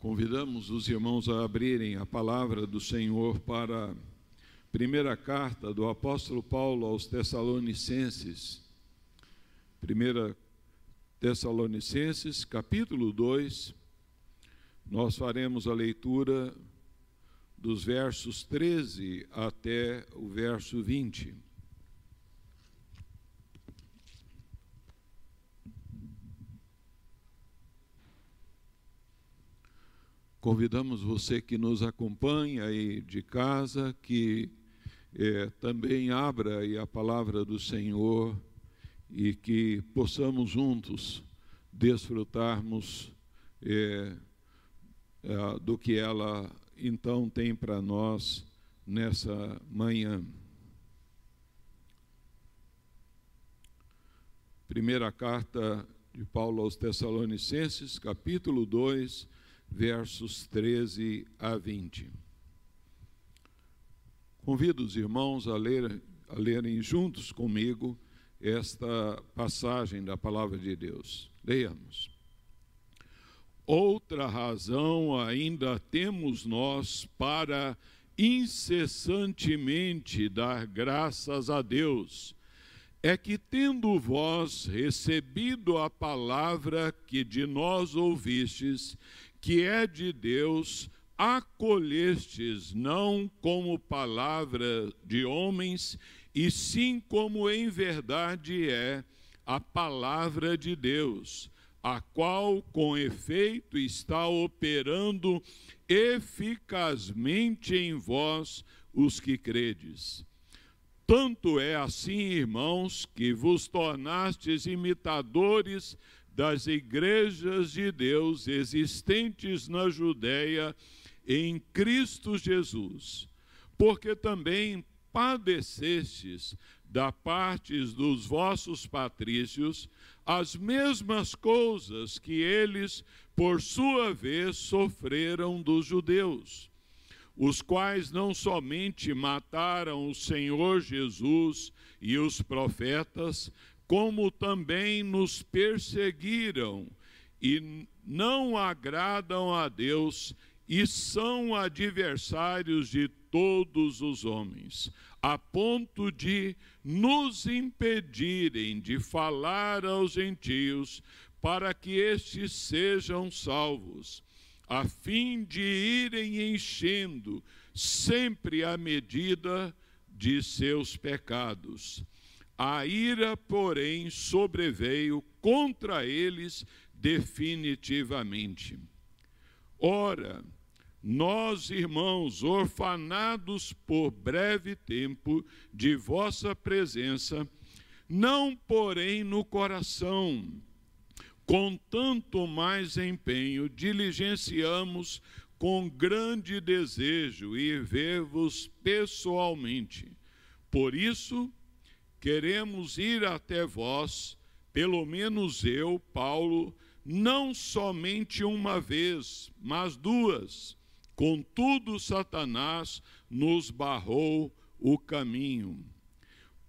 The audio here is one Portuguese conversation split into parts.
Convidamos os irmãos a abrirem a palavra do Senhor para a primeira carta do apóstolo Paulo aos Tessalonicenses. Primeira Tessalonicenses, capítulo 2. Nós faremos a leitura dos versos 13 até o verso 20. Convidamos você que nos acompanha aí de casa, que é, também abra a palavra do Senhor e que possamos juntos desfrutarmos é, é, do que ela então tem para nós nessa manhã. Primeira carta de Paulo aos Tessalonicenses, capítulo 2 versos 13 a 20. Convido os irmãos a, ler, a lerem juntos comigo esta passagem da palavra de Deus. Leiamos. Outra razão ainda temos nós para incessantemente dar graças a Deus, é que, tendo vós recebido a palavra que de nós ouvistes, que é de Deus, acolhestes não como palavra de homens, e sim como em verdade é a palavra de Deus, a qual com efeito está operando eficazmente em vós os que credes. Tanto é assim, irmãos, que vos tornastes imitadores das igrejas de Deus existentes na Judéia em Cristo Jesus, porque também padecestes da parte dos vossos patrícios as mesmas coisas que eles, por sua vez, sofreram dos judeus, os quais não somente mataram o Senhor Jesus e os profetas, como também nos perseguiram e não agradam a Deus e são adversários de todos os homens, a ponto de nos impedirem de falar aos gentios para que estes sejam salvos, a fim de irem enchendo sempre a medida de seus pecados a ira, porém, sobreveio contra eles definitivamente. Ora, nós, irmãos, orfanados por breve tempo de vossa presença, não porém no coração, com tanto mais empenho, diligenciamos com grande desejo ir ver-vos pessoalmente. Por isso, queremos ir até vós, pelo menos eu, Paulo, não somente uma vez, mas duas. Contudo, Satanás nos barrou o caminho.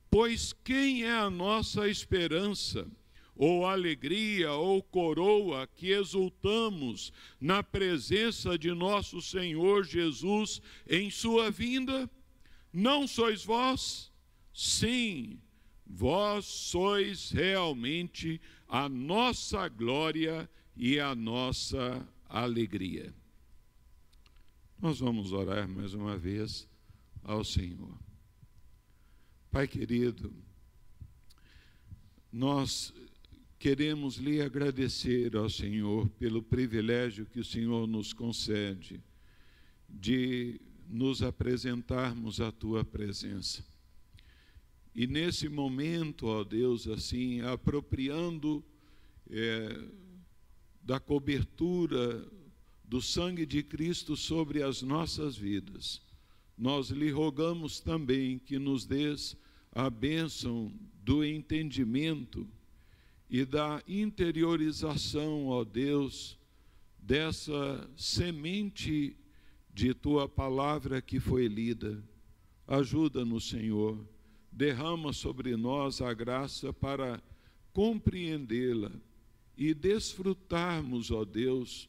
Pois quem é a nossa esperança, ou alegria, ou coroa que exultamos na presença de nosso Senhor Jesus em Sua vinda? Não sois vós? Sim, vós sois realmente a nossa glória e a nossa alegria. Nós vamos orar mais uma vez ao Senhor. Pai querido, nós queremos lhe agradecer ao Senhor pelo privilégio que o Senhor nos concede de nos apresentarmos à tua presença. E nesse momento, ó Deus, assim, apropriando é, da cobertura do sangue de Cristo sobre as nossas vidas, nós lhe rogamos também que nos dês a bênção do entendimento e da interiorização, ó Deus, dessa semente de tua palavra que foi lida. Ajuda-nos, Senhor derrama sobre nós a graça para compreendê-la e desfrutarmos, ó Deus,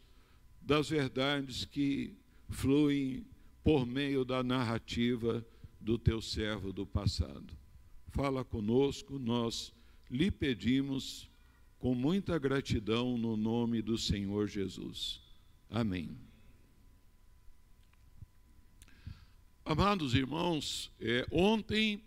das verdades que fluem por meio da narrativa do teu servo do passado. Fala conosco, nós lhe pedimos com muita gratidão no nome do Senhor Jesus. Amém. Amados irmãos, é, ontem,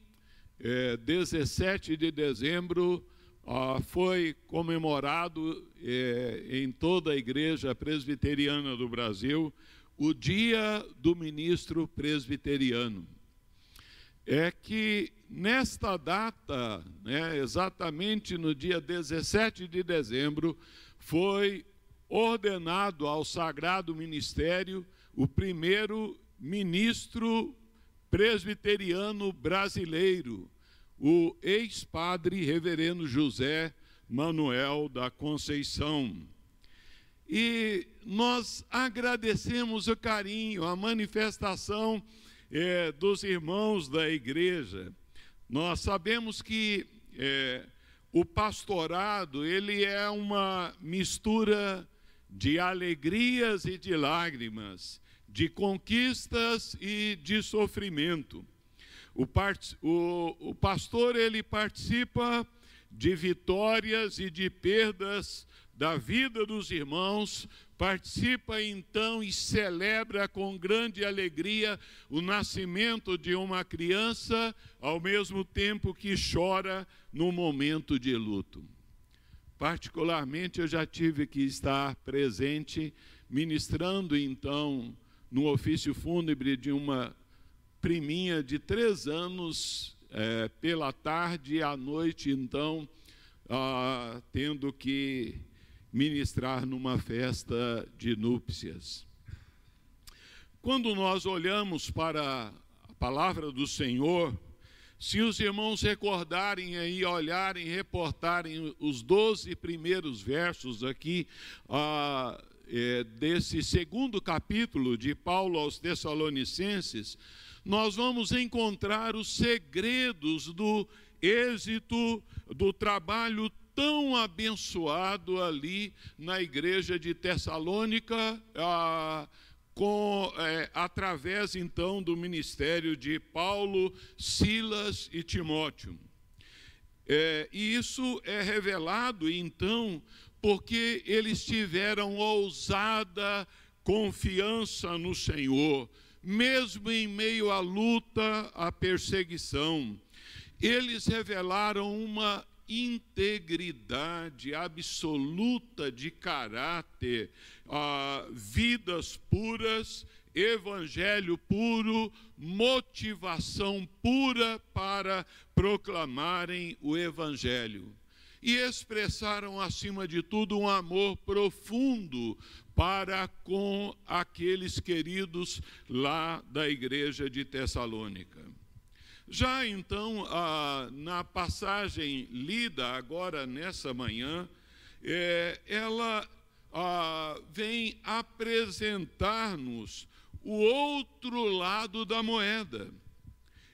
é, 17 de dezembro, ah, foi comemorado é, em toda a Igreja Presbiteriana do Brasil o Dia do Ministro Presbiteriano. É que nesta data, né, exatamente no dia 17 de dezembro, foi ordenado ao Sagrado Ministério o primeiro ministro presbiteriano brasileiro, o ex-padre reverendo José Manuel da Conceição. E nós agradecemos o carinho, a manifestação é, dos irmãos da igreja. Nós sabemos que é, o pastorado ele é uma mistura de alegrias e de lágrimas, de conquistas e de sofrimento. O, part, o, o pastor ele participa de vitórias e de perdas da vida dos irmãos, participa então e celebra com grande alegria o nascimento de uma criança, ao mesmo tempo que chora no momento de luto. Particularmente, eu já tive que estar presente, ministrando então no ofício fúnebre de uma priminha de três anos, é, pela tarde e à noite, então, ah, tendo que ministrar numa festa de núpcias. Quando nós olhamos para a palavra do Senhor, se os irmãos recordarem aí, olharem, reportarem os doze primeiros versos aqui ah, é, desse segundo capítulo de Paulo aos Tessalonicenses, nós vamos encontrar os segredos do êxito do trabalho tão abençoado ali na igreja de Tessalônica, ah, com, é, através então do ministério de Paulo, Silas e Timóteo. É, e isso é revelado então porque eles tiveram ousada confiança no Senhor, mesmo em meio à luta, à perseguição. Eles revelaram uma integridade absoluta de caráter, ah, vidas puras, evangelho puro, motivação pura para proclamarem o evangelho. E expressaram, acima de tudo, um amor profundo para com aqueles queridos lá da igreja de Tessalônica. Já então, na passagem lida agora nessa manhã, é, ela vem apresentar-nos o outro lado da moeda.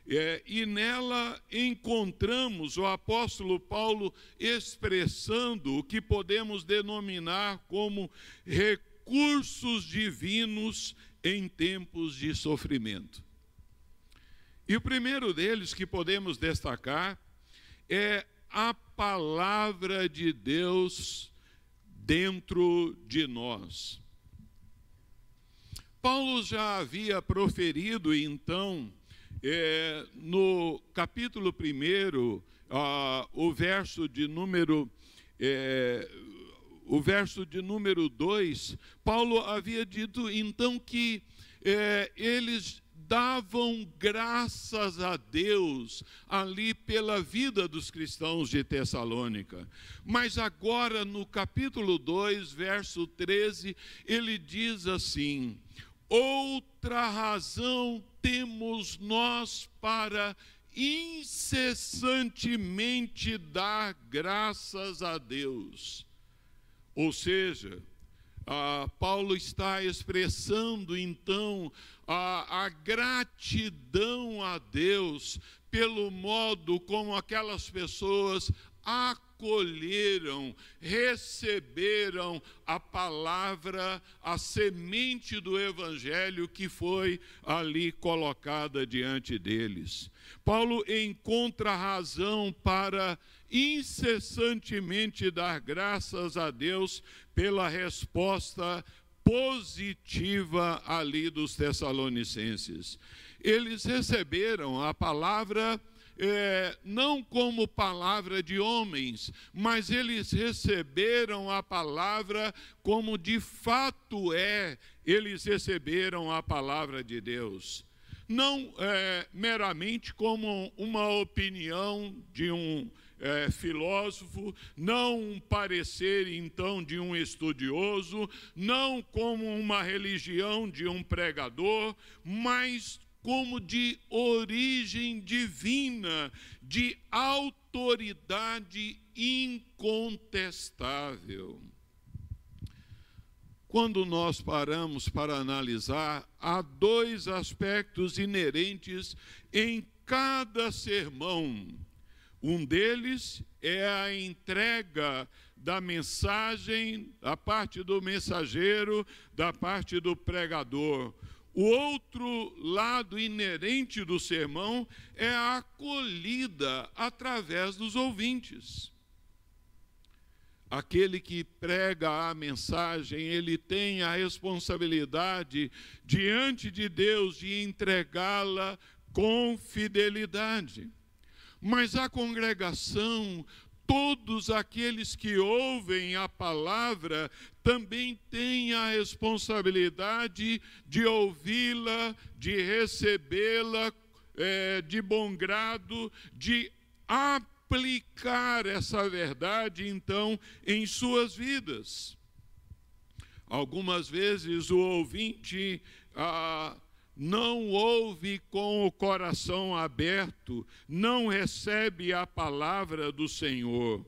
É, e nela encontramos o apóstolo Paulo expressando o que podemos denominar como recursos divinos em tempos de sofrimento. E o primeiro deles que podemos destacar é a palavra de Deus dentro de nós. Paulo já havia proferido, então, é, no capítulo 1, ah, o verso de número. É, o verso de número 2, Paulo havia dito então que é, eles davam graças a Deus ali pela vida dos cristãos de Tessalônica. Mas agora, no capítulo 2, verso 13, ele diz assim: Outra razão temos nós para incessantemente dar graças a Deus. Ou seja, ah, Paulo está expressando então a, a gratidão a Deus pelo modo como aquelas pessoas acolheram acolheram, receberam a palavra, a semente do Evangelho que foi ali colocada diante deles. Paulo encontra razão para incessantemente dar graças a Deus pela resposta positiva ali dos Tessalonicenses. Eles receberam a palavra é, não como palavra de homens, mas eles receberam a palavra como de fato é, eles receberam a palavra de Deus. Não é, meramente como uma opinião de um é, filósofo, não um parecer então de um estudioso, não como uma religião de um pregador, mas como de origem divina, de autoridade incontestável. Quando nós paramos para analisar, há dois aspectos inerentes em cada sermão. Um deles é a entrega da mensagem da parte do mensageiro, da parte do pregador. O outro lado inerente do sermão é a acolhida através dos ouvintes. Aquele que prega a mensagem, ele tem a responsabilidade diante de Deus de entregá-la com fidelidade. Mas a congregação todos aqueles que ouvem a palavra também têm a responsabilidade de ouvi-la, de recebê-la é, de bom grado, de aplicar essa verdade, então, em suas vidas. Algumas vezes o ouvinte. Ah, não ouve com o coração aberto, não recebe a palavra do Senhor.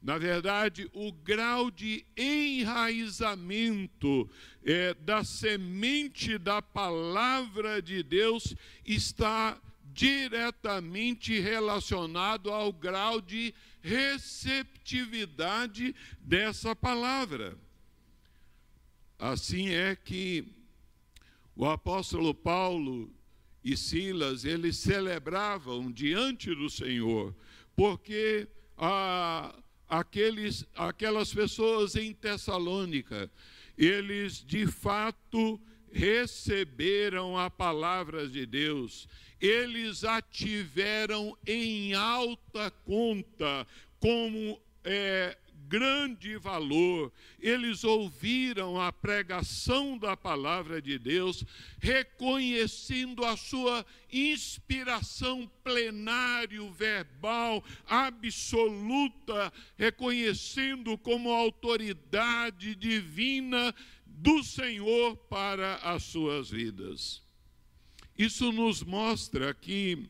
Na verdade, o grau de enraizamento é, da semente da palavra de Deus está diretamente relacionado ao grau de receptividade dessa palavra. Assim é que o apóstolo Paulo e Silas, eles celebravam diante do Senhor, porque ah, aqueles, aquelas pessoas em Tessalônica, eles de fato receberam a palavra de Deus, eles a tiveram em alta conta, como é, grande valor. Eles ouviram a pregação da palavra de Deus, reconhecendo a sua inspiração plenário, verbal, absoluta, reconhecendo como autoridade divina do Senhor para as suas vidas. Isso nos mostra que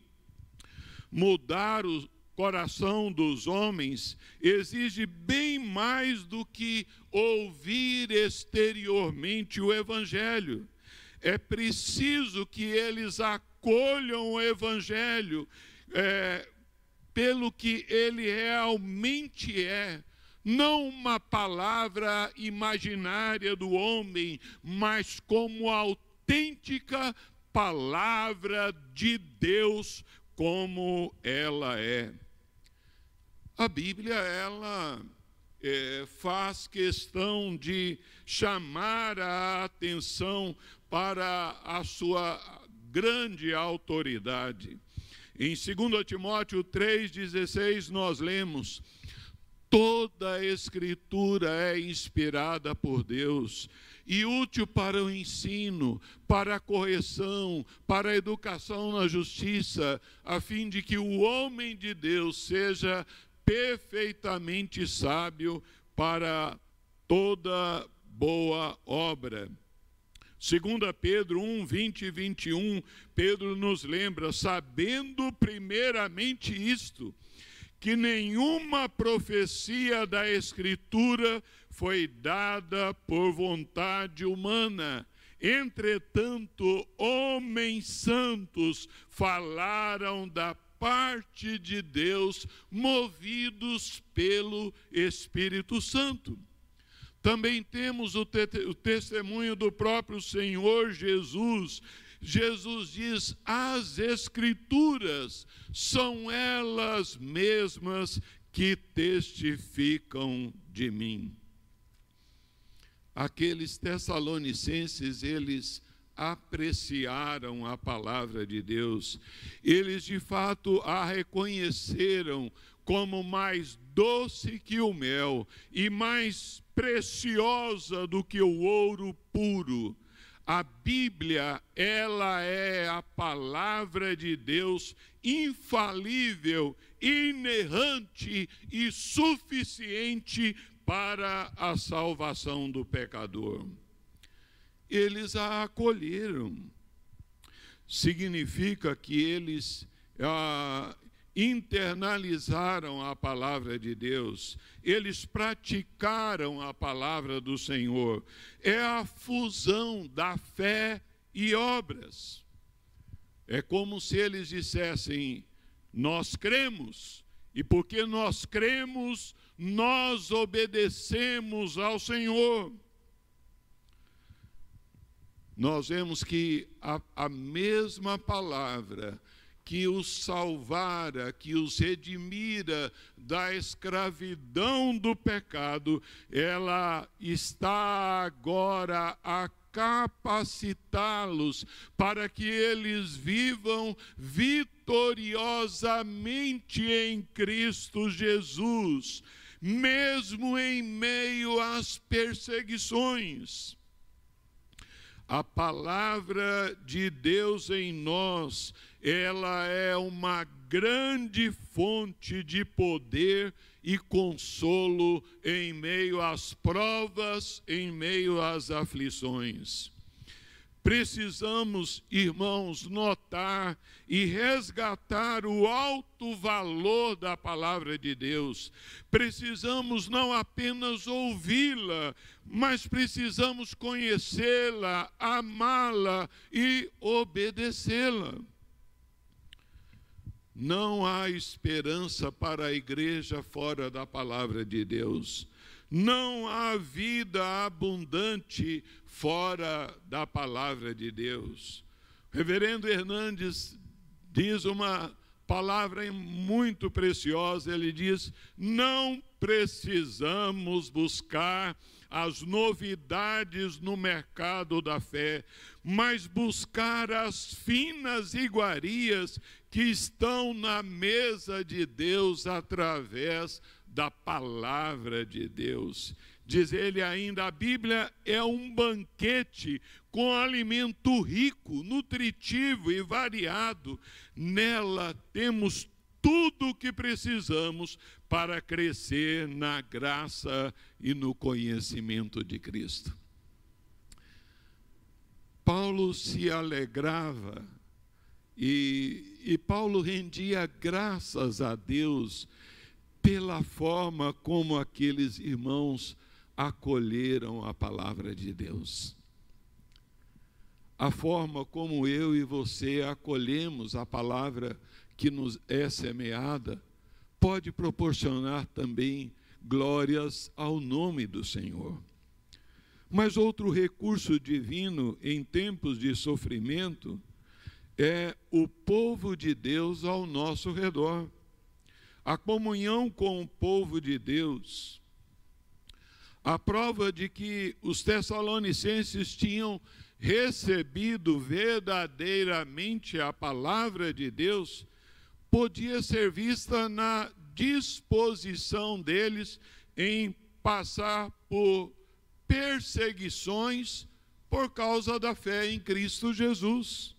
mudar o, coração dos homens exige bem mais do que ouvir exteriormente o Evangelho. É preciso que eles acolham o Evangelho é, pelo que ele realmente é. Não uma palavra imaginária do homem, mas como autêntica palavra de Deus, como ela é. A Bíblia, ela é, faz questão de chamar a atenção para a sua grande autoridade. Em 2 Timóteo 3,16, nós lemos: toda a Escritura é inspirada por Deus e útil para o ensino, para a correção, para a educação na justiça, a fim de que o homem de Deus seja perfeitamente sábio para toda boa obra. 2 Pedro 1, 20 e 21, Pedro nos lembra, sabendo primeiramente isto, que nenhuma profecia da Escritura foi dada por vontade humana. Entretanto, homens santos falaram da parte de Deus, movidos pelo Espírito Santo. Também temos o, te o testemunho do próprio Senhor Jesus. Jesus diz: as Escrituras são elas mesmas que testificam de mim. Aqueles tessalonicenses, eles apreciaram a palavra de Deus, eles de fato a reconheceram como mais doce que o mel e mais preciosa do que o ouro puro. A Bíblia, ela é a palavra de Deus infalível, inerrante e suficiente para a salvação do pecador eles a acolheram. Significa que eles internalizaram a palavra de Deus, eles praticaram a palavra do Senhor. É a fusão da fé e obras. É como se eles dissessem: Nós cremos, e porque nós cremos, nós obedecemos ao Senhor nós vemos que a, a mesma palavra que os salvara, que os redimira da escravidão do pecado, ela está agora a capacitá-los para que eles vivam vitoriosamente em Cristo Jesus, mesmo em meio às perseguições. A palavra de Deus em nós, ela é uma grande fonte de poder e consolo em meio às provas, em meio às aflições. Precisamos, irmãos, notar e resgatar o alto valor da palavra de Deus. Precisamos não apenas ouvi-la, mas precisamos conhecê-la, amá-la e obedecê-la. Não há esperança para a igreja fora da palavra de Deus. Não há vida abundante fora da palavra de Deus. O reverendo Hernandes diz uma palavra muito preciosa, ele diz: não precisamos buscar as novidades no mercado da fé, mas buscar as finas iguarias que estão na mesa de Deus através da palavra de Deus. Diz ele ainda: a Bíblia é um banquete com alimento rico, nutritivo e variado. Nela temos tudo o que precisamos para crescer na graça e no conhecimento de Cristo. Paulo se alegrava e, e Paulo rendia graças a Deus pela forma como aqueles irmãos acolheram a palavra de Deus. A forma como eu e você acolhemos a palavra que nos é semeada pode proporcionar também glórias ao nome do Senhor. Mas outro recurso divino em tempos de sofrimento é o povo de Deus ao nosso redor a comunhão com o povo de Deus, a prova de que os tessalonicenses tinham recebido verdadeiramente a palavra de Deus, podia ser vista na disposição deles em passar por perseguições por causa da fé em Cristo Jesus.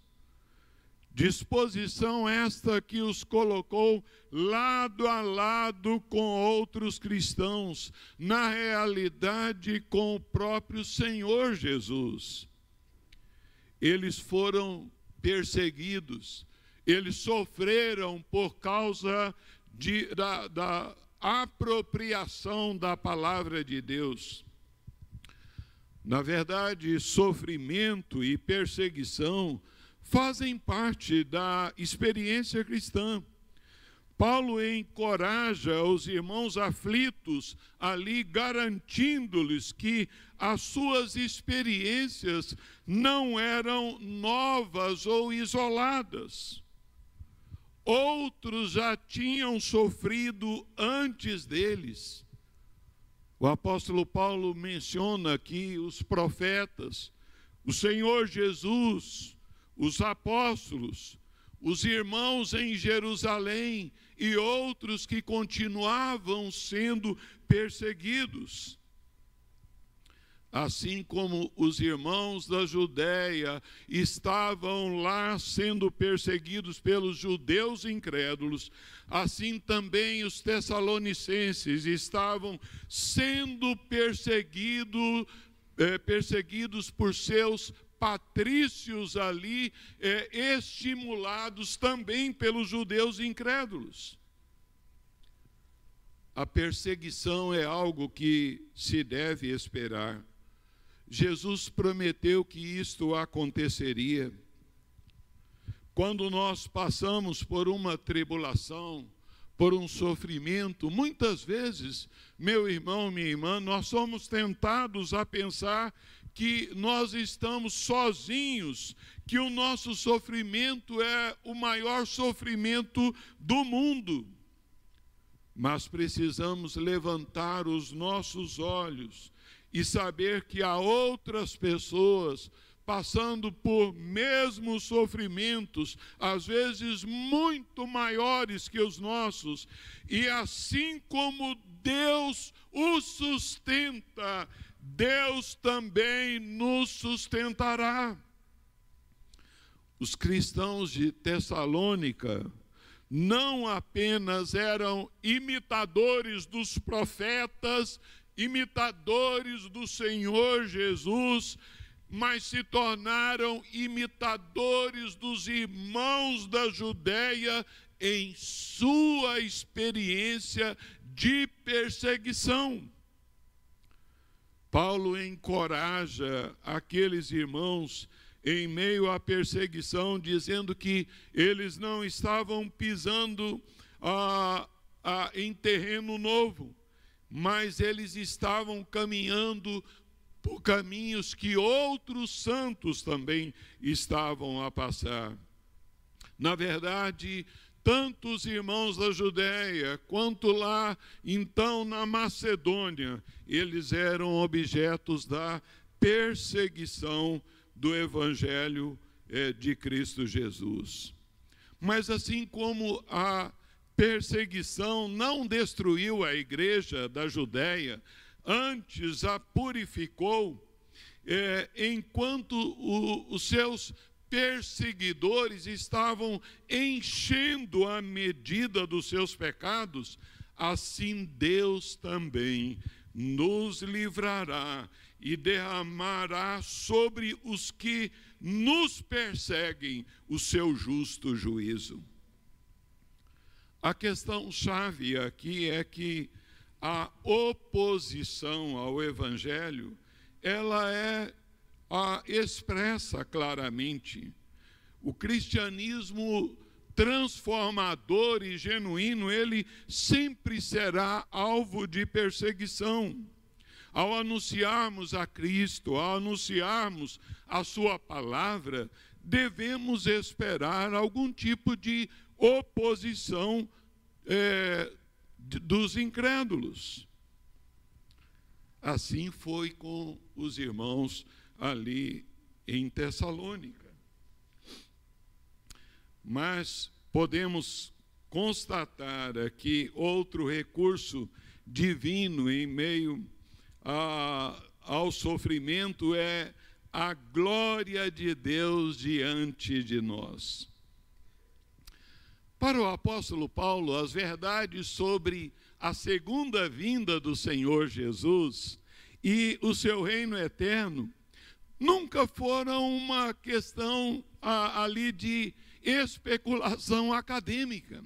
Disposição esta que os colocou lado a lado com outros cristãos, na realidade com o próprio Senhor Jesus. Eles foram perseguidos, eles sofreram por causa de, da, da apropriação da palavra de Deus. Na verdade, sofrimento e perseguição fazem parte da experiência cristã. Paulo encoraja os irmãos aflitos ali, garantindo-lhes que as suas experiências não eram novas ou isoladas. Outros já tinham sofrido antes deles. O apóstolo Paulo menciona aqui os profetas, o Senhor Jesus, os apóstolos, os irmãos em Jerusalém e outros que continuavam sendo perseguidos. Assim como os irmãos da Judéia estavam lá sendo perseguidos pelos judeus incrédulos, assim também os tessalonicenses estavam sendo perseguido, eh, perseguidos por seus patrícios ali, é, estimulados também pelos judeus incrédulos. A perseguição é algo que se deve esperar. Jesus prometeu que isto aconteceria. Quando nós passamos por uma tribulação, por um sofrimento, muitas vezes, meu irmão, minha irmã, nós somos tentados a pensar que nós estamos sozinhos, que o nosso sofrimento é o maior sofrimento do mundo. Mas precisamos levantar os nossos olhos e saber que há outras pessoas passando por mesmos sofrimentos, às vezes muito maiores que os nossos, e assim como Deus os sustenta, Deus também nos sustentará. Os cristãos de Tessalônica não apenas eram imitadores dos profetas, imitadores do Senhor Jesus, mas se tornaram imitadores dos irmãos da Judéia em sua experiência de perseguição. Paulo encoraja aqueles irmãos em meio à perseguição, dizendo que eles não estavam pisando ah, ah, em terreno novo, mas eles estavam caminhando por caminhos que outros santos também estavam a passar. Na verdade, tanto os irmãos da Judéia quanto lá, então, na Macedônia, eles eram objetos da perseguição do Evangelho eh, de Cristo Jesus. Mas assim como a perseguição não destruiu a igreja da Judéia, antes a purificou, eh, enquanto o, os seus perseguidores estavam enchendo a medida dos seus pecados, assim Deus também nos livrará e derramará sobre os que nos perseguem o seu justo juízo. A questão chave aqui é que a oposição ao evangelho, ela é a, expressa claramente. O cristianismo transformador e genuíno, ele sempre será alvo de perseguição. Ao anunciarmos a Cristo, ao anunciarmos a Sua palavra, devemos esperar algum tipo de oposição é, dos incrédulos. Assim foi com os irmãos ali em Tessalônica. Mas podemos constatar aqui outro recurso divino em meio a, ao sofrimento é a glória de Deus diante de nós. Para o apóstolo Paulo, as verdades sobre a segunda vinda do Senhor Jesus e o seu reino eterno nunca foram uma questão a, ali de especulação acadêmica,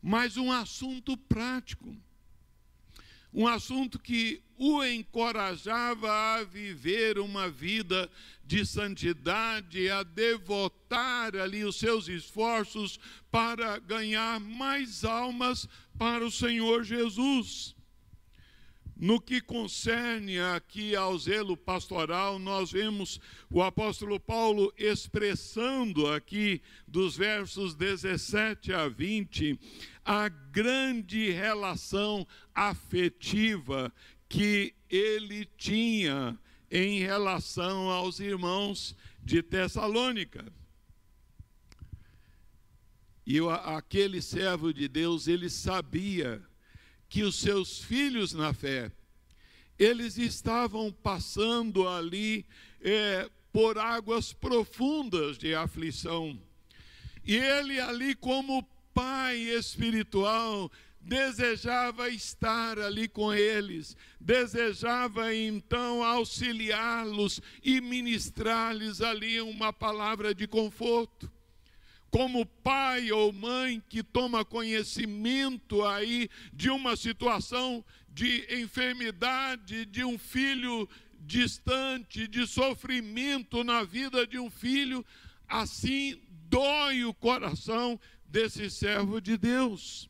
mas um assunto prático. um assunto que o encorajava a viver uma vida de santidade, a devotar ali os seus esforços para ganhar mais almas para o Senhor Jesus. No que concerne aqui ao zelo pastoral, nós vemos o apóstolo Paulo expressando aqui, dos versos 17 a 20, a grande relação afetiva que ele tinha em relação aos irmãos de Tessalônica. E aquele servo de Deus, ele sabia que os seus filhos na fé, eles estavam passando ali é, por águas profundas de aflição. E ele ali, como pai espiritual, desejava estar ali com eles, desejava então auxiliá-los e ministrar-lhes ali uma palavra de conforto como pai ou mãe que toma conhecimento aí de uma situação de enfermidade de um filho distante, de sofrimento na vida de um filho, assim dói o coração desse servo de Deus.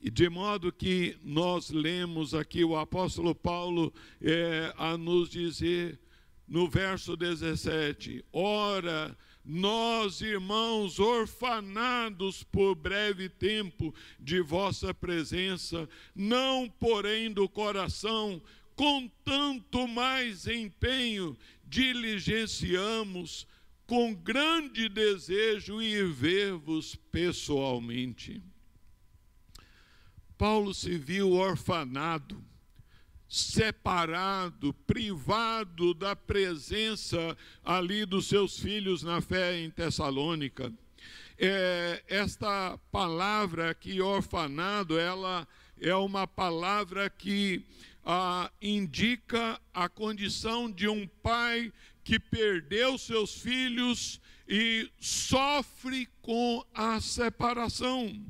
E de modo que nós lemos aqui o apóstolo Paulo é, a nos dizer no verso 17: Ora, nós, irmãos, orfanados por breve tempo de vossa presença, não porém do coração, com tanto mais empenho, diligenciamos com grande desejo ir ver-vos pessoalmente. Paulo se viu orfanado separado, privado da presença ali dos seus filhos na fé em Tessalônica. É, esta palavra aqui, orfanado, ela é uma palavra que ah, indica a condição de um pai que perdeu seus filhos e sofre com a separação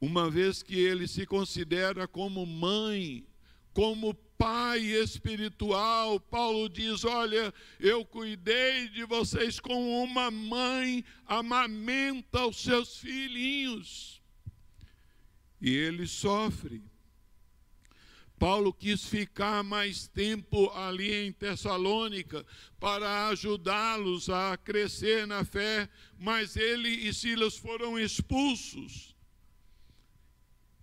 uma vez que ele se considera como mãe, como pai espiritual. Paulo diz: Olha, eu cuidei de vocês como uma mãe amamenta os seus filhinhos. E ele sofre. Paulo quis ficar mais tempo ali em Tessalônica para ajudá-los a crescer na fé, mas ele e Silas foram expulsos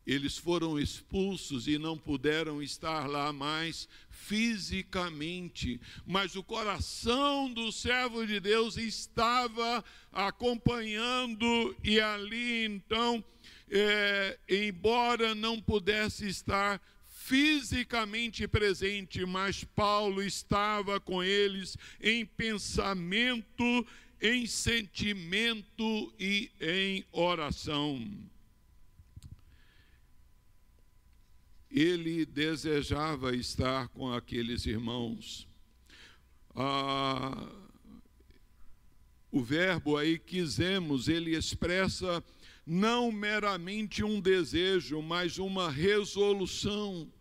eles foram expulsos e não puderam estar lá mais fisicamente, mas o coração do servo de Deus estava acompanhando, e ali então, é, embora não pudesse estar fisicamente presente, mas Paulo estava com eles em pensamento, em sentimento e em oração. Ele desejava estar com aqueles irmãos. Ah, o verbo aí quisemos, ele expressa não meramente um desejo, mas uma resolução,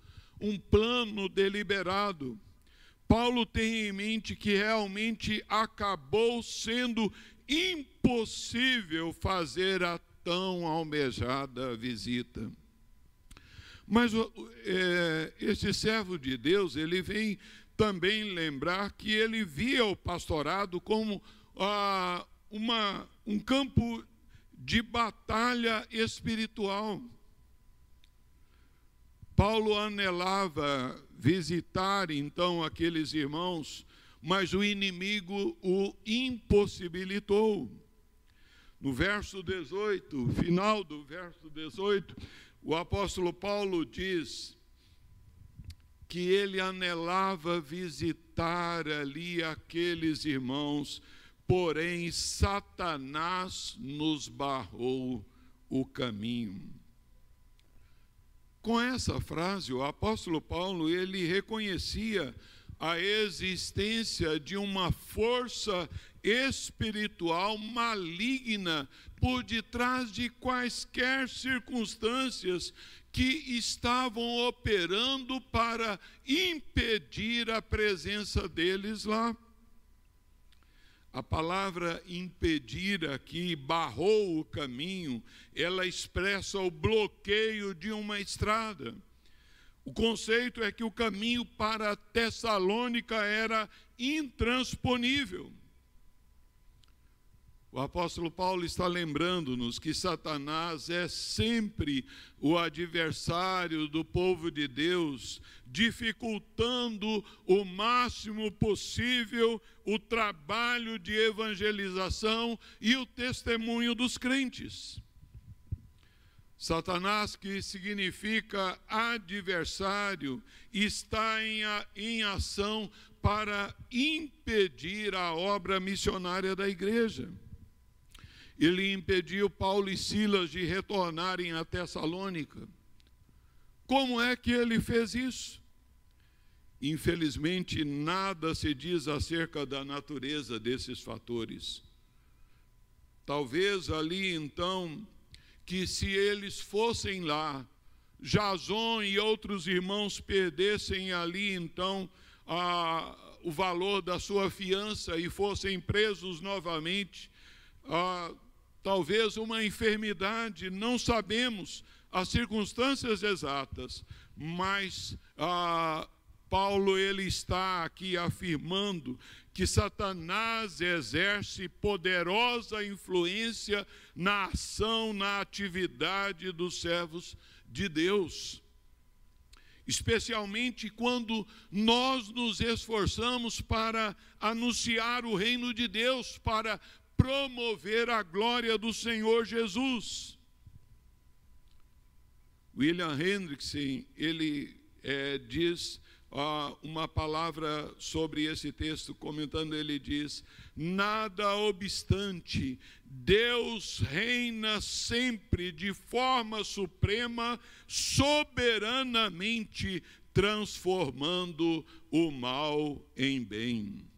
um plano deliberado. Paulo tem em mente que realmente acabou sendo impossível fazer a tão almejada visita. Mas é, esse servo de Deus, ele vem também lembrar que ele via o pastorado como ah, uma, um campo de batalha espiritual. Paulo anelava visitar então aqueles irmãos, mas o inimigo o impossibilitou. No verso 18, final do verso 18, o apóstolo Paulo diz que ele anelava visitar ali aqueles irmãos, porém Satanás nos barrou o caminho. Com essa frase, o apóstolo Paulo, ele reconhecia a existência de uma força espiritual maligna por detrás de quaisquer circunstâncias que estavam operando para impedir a presença deles lá. A palavra impedir aqui, barrou o caminho, ela expressa o bloqueio de uma estrada. O conceito é que o caminho para Tessalônica era intransponível. O apóstolo Paulo está lembrando-nos que Satanás é sempre o adversário do povo de Deus, dificultando o máximo possível o trabalho de evangelização e o testemunho dos crentes. Satanás, que significa adversário, está em, em ação para impedir a obra missionária da igreja. Ele impediu Paulo e Silas de retornarem a Tessalônica. Como é que ele fez isso? Infelizmente, nada se diz acerca da natureza desses fatores. Talvez ali então, que se eles fossem lá, Jason e outros irmãos perdessem ali então a, o valor da sua fiança e fossem presos novamente, a, talvez uma enfermidade, não sabemos as circunstâncias exatas, mas ah, Paulo ele está aqui afirmando que Satanás exerce poderosa influência na ação, na atividade dos servos de Deus. Especialmente quando nós nos esforçamos para anunciar o reino de Deus, para promover a glória do Senhor Jesus. William Hendrickson, ele é, diz uma palavra sobre esse texto, comentando, ele diz: Nada obstante, Deus reina sempre de forma suprema, soberanamente, transformando o mal em bem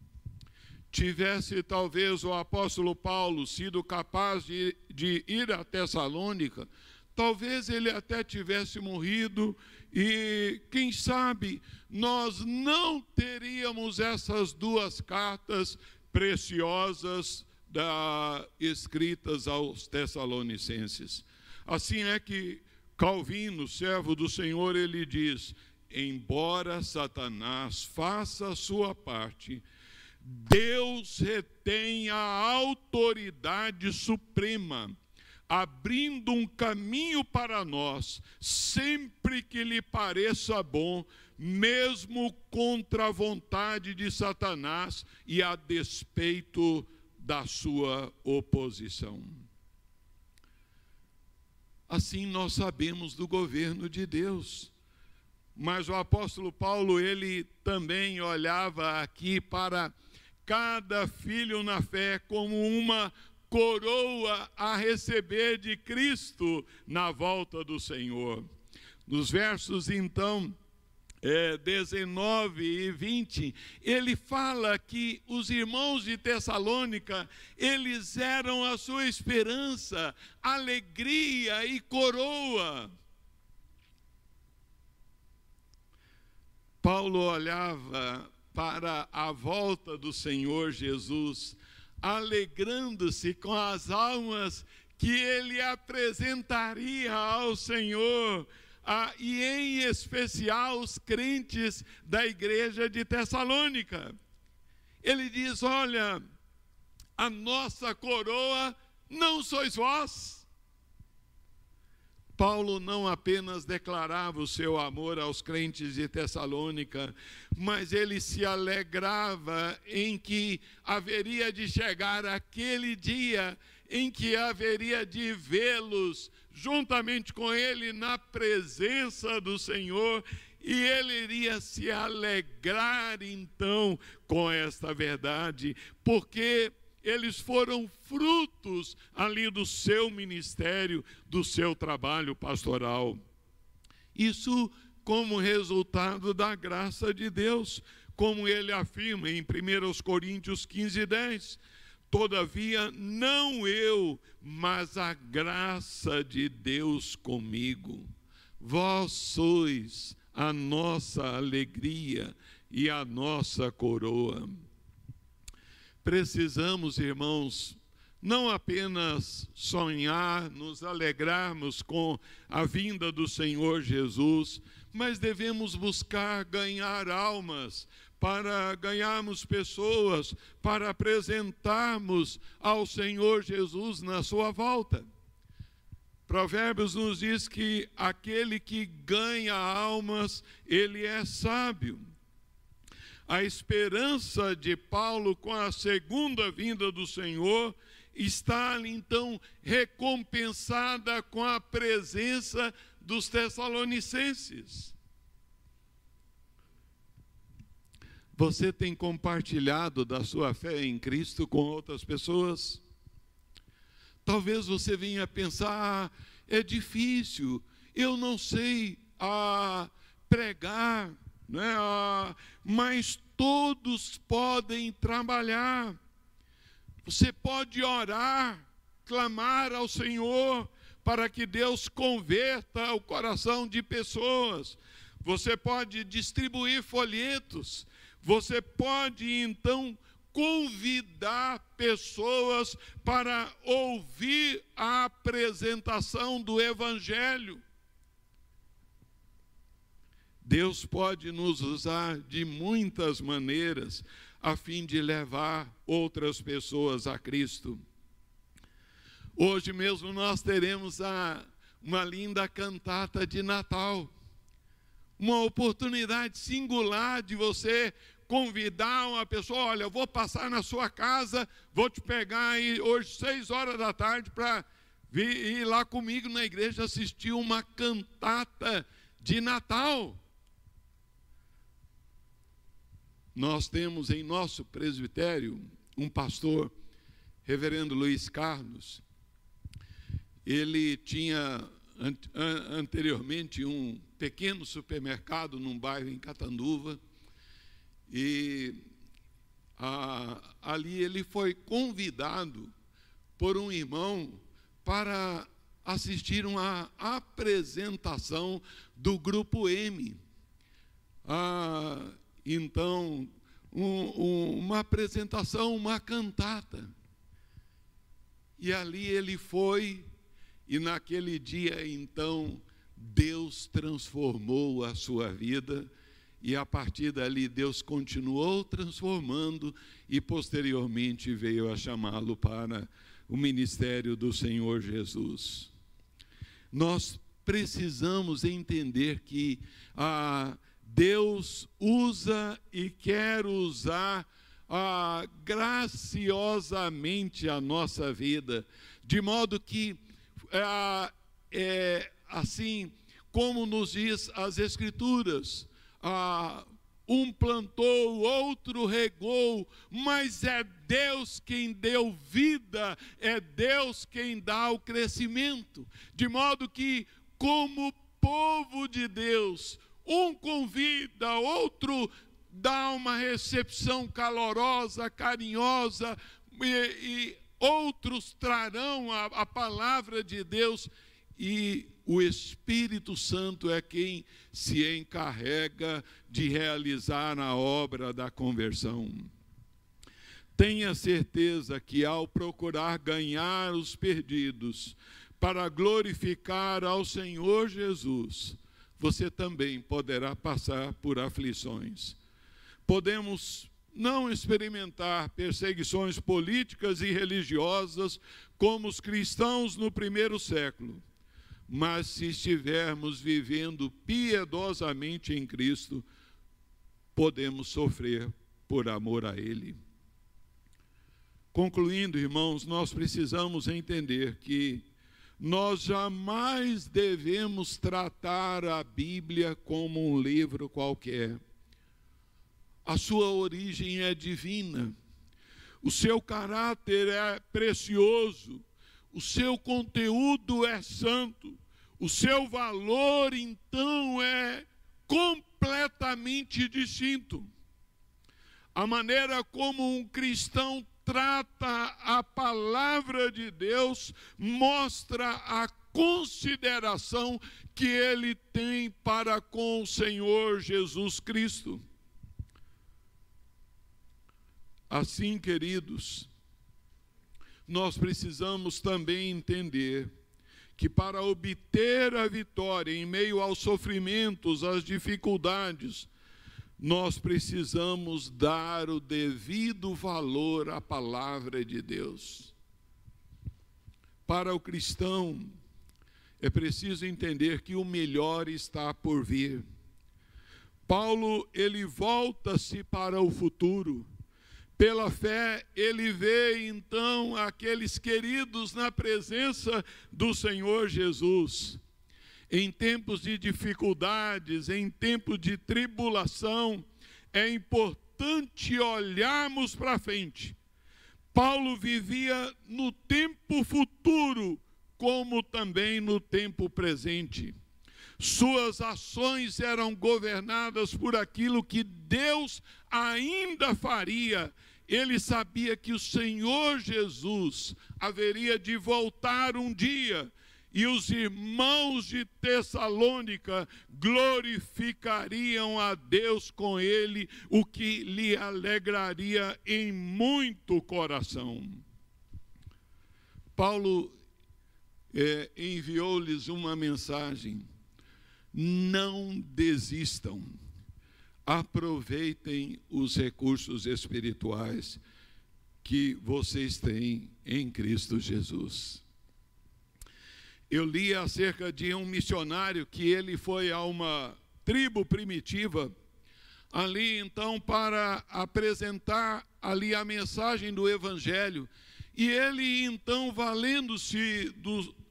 tivesse talvez o apóstolo Paulo sido capaz de, de ir a Tessalônica, talvez ele até tivesse morrido e, quem sabe, nós não teríamos essas duas cartas preciosas da, escritas aos Tessalonicenses. Assim é que Calvino, servo do Senhor, ele diz: embora Satanás faça a sua parte, Deus retém a autoridade suprema, abrindo um caminho para nós, sempre que lhe pareça bom, mesmo contra a vontade de Satanás e a despeito da sua oposição. Assim nós sabemos do governo de Deus. Mas o apóstolo Paulo, ele também olhava aqui para cada filho na fé como uma coroa a receber de Cristo na volta do Senhor. Nos versos então é, 19 e 20, ele fala que os irmãos de Tessalônica, eles eram a sua esperança, alegria e coroa. Paulo olhava para a volta do Senhor Jesus, alegrando-se com as almas que ele apresentaria ao Senhor, ah, e em especial os crentes da igreja de Tessalônica. Ele diz: Olha, a nossa coroa não sois vós Paulo não apenas declarava o seu amor aos crentes de Tessalônica, mas ele se alegrava em que haveria de chegar aquele dia em que haveria de vê-los juntamente com ele na presença do Senhor e ele iria se alegrar então com esta verdade, porque eles foram frutos ali do seu ministério, do seu trabalho pastoral. Isso como resultado da graça de Deus, como ele afirma em 1 Coríntios 15, 10. Todavia, não eu, mas a graça de Deus comigo. Vós sois a nossa alegria e a nossa coroa. Precisamos, irmãos, não apenas sonhar, nos alegrarmos com a vinda do Senhor Jesus, mas devemos buscar ganhar almas, para ganharmos pessoas, para apresentarmos ao Senhor Jesus na sua volta. Provérbios nos diz que aquele que ganha almas, ele é sábio. A esperança de Paulo com a segunda vinda do Senhor está então recompensada com a presença dos Tessalonicenses. Você tem compartilhado da sua fé em Cristo com outras pessoas? Talvez você venha pensar, ah, é difícil, eu não sei ah, pregar, né? Ah, mas todos podem trabalhar. Você pode orar, clamar ao Senhor para que Deus converta o coração de pessoas. Você pode distribuir folhetos. Você pode então convidar pessoas para ouvir a apresentação do Evangelho. Deus pode nos usar de muitas maneiras a fim de levar outras pessoas a Cristo. Hoje mesmo nós teremos a, uma linda cantata de Natal, uma oportunidade singular de você convidar uma pessoa, olha, eu vou passar na sua casa, vou te pegar aí hoje seis horas da tarde para ir lá comigo na igreja assistir uma cantata de Natal. Nós temos em nosso presbitério um pastor, reverendo Luiz Carlos. Ele tinha anteriormente um pequeno supermercado num bairro em Catanduva e ali ele foi convidado por um irmão para assistir uma apresentação do grupo M. Ah, então, um, um, uma apresentação, uma cantata. E ali ele foi, e naquele dia, então, Deus transformou a sua vida, e a partir dali Deus continuou transformando, e posteriormente veio a chamá-lo para o ministério do Senhor Jesus. Nós precisamos entender que a Deus usa e quer usar ah, graciosamente a nossa vida, de modo que, ah, é, assim como nos diz as Escrituras, ah, um plantou, outro regou, mas é Deus quem deu vida, é Deus quem dá o crescimento, de modo que, como povo de Deus, um convida, outro dá uma recepção calorosa, carinhosa, e, e outros trarão a, a palavra de Deus, e o Espírito Santo é quem se encarrega de realizar a obra da conversão. Tenha certeza que ao procurar ganhar os perdidos, para glorificar ao Senhor Jesus, você também poderá passar por aflições. Podemos não experimentar perseguições políticas e religiosas como os cristãos no primeiro século, mas se estivermos vivendo piedosamente em Cristo, podemos sofrer por amor a Ele. Concluindo, irmãos, nós precisamos entender que nós jamais devemos tratar a Bíblia como um livro qualquer. A sua origem é divina, o seu caráter é precioso, o seu conteúdo é santo, o seu valor, então, é completamente distinto. a maneira como um cristão trata a palavra de Deus mostra a consideração que ele tem para com o Senhor Jesus Cristo. Assim, queridos, nós precisamos também entender que para obter a vitória em meio aos sofrimentos, às dificuldades, nós precisamos dar o devido valor à palavra de Deus. Para o cristão, é preciso entender que o melhor está por vir. Paulo, ele volta-se para o futuro. Pela fé, ele vê então aqueles queridos na presença do Senhor Jesus. Em tempos de dificuldades, em tempos de tribulação, é importante olharmos para frente. Paulo vivia no tempo futuro, como também no tempo presente. Suas ações eram governadas por aquilo que Deus ainda faria. Ele sabia que o Senhor Jesus haveria de voltar um dia e os irmãos de Tessalônica glorificariam a Deus com ele, o que lhe alegraria em muito coração. Paulo é, enviou-lhes uma mensagem: não desistam, aproveitem os recursos espirituais que vocês têm em Cristo Jesus. Eu li acerca de um missionário que ele foi a uma tribo primitiva ali então para apresentar ali a mensagem do evangelho. E ele então valendo-se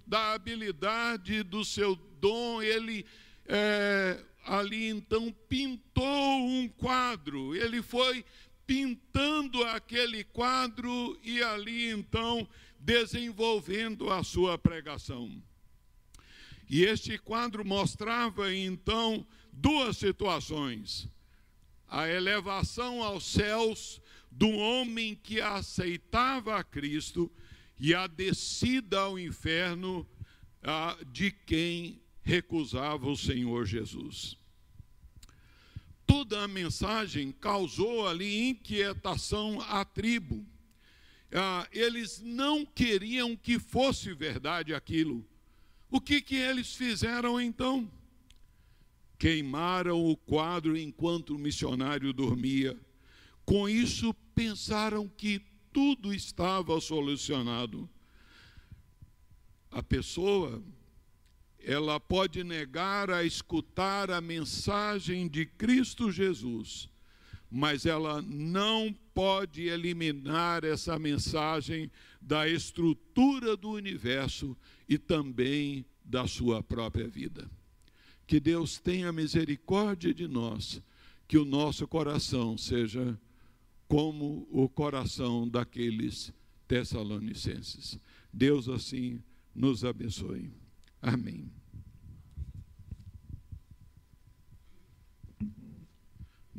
da habilidade do seu dom ele é, ali então pintou um quadro. Ele foi pintando aquele quadro e ali então desenvolvendo a sua pregação. E este quadro mostrava então duas situações: a elevação aos céus do homem que aceitava a Cristo e a descida ao inferno ah, de quem recusava o Senhor Jesus. Toda a mensagem causou ali inquietação à tribo ah, eles não queriam que fosse verdade aquilo. O que, que eles fizeram então? Queimaram o quadro enquanto o missionário dormia. Com isso, pensaram que tudo estava solucionado. A pessoa, ela pode negar a escutar a mensagem de Cristo Jesus mas ela não pode eliminar essa mensagem da estrutura do universo e também da sua própria vida. Que Deus tenha misericórdia de nós, que o nosso coração seja como o coração daqueles tessalonicenses. Deus assim nos abençoe. Amém.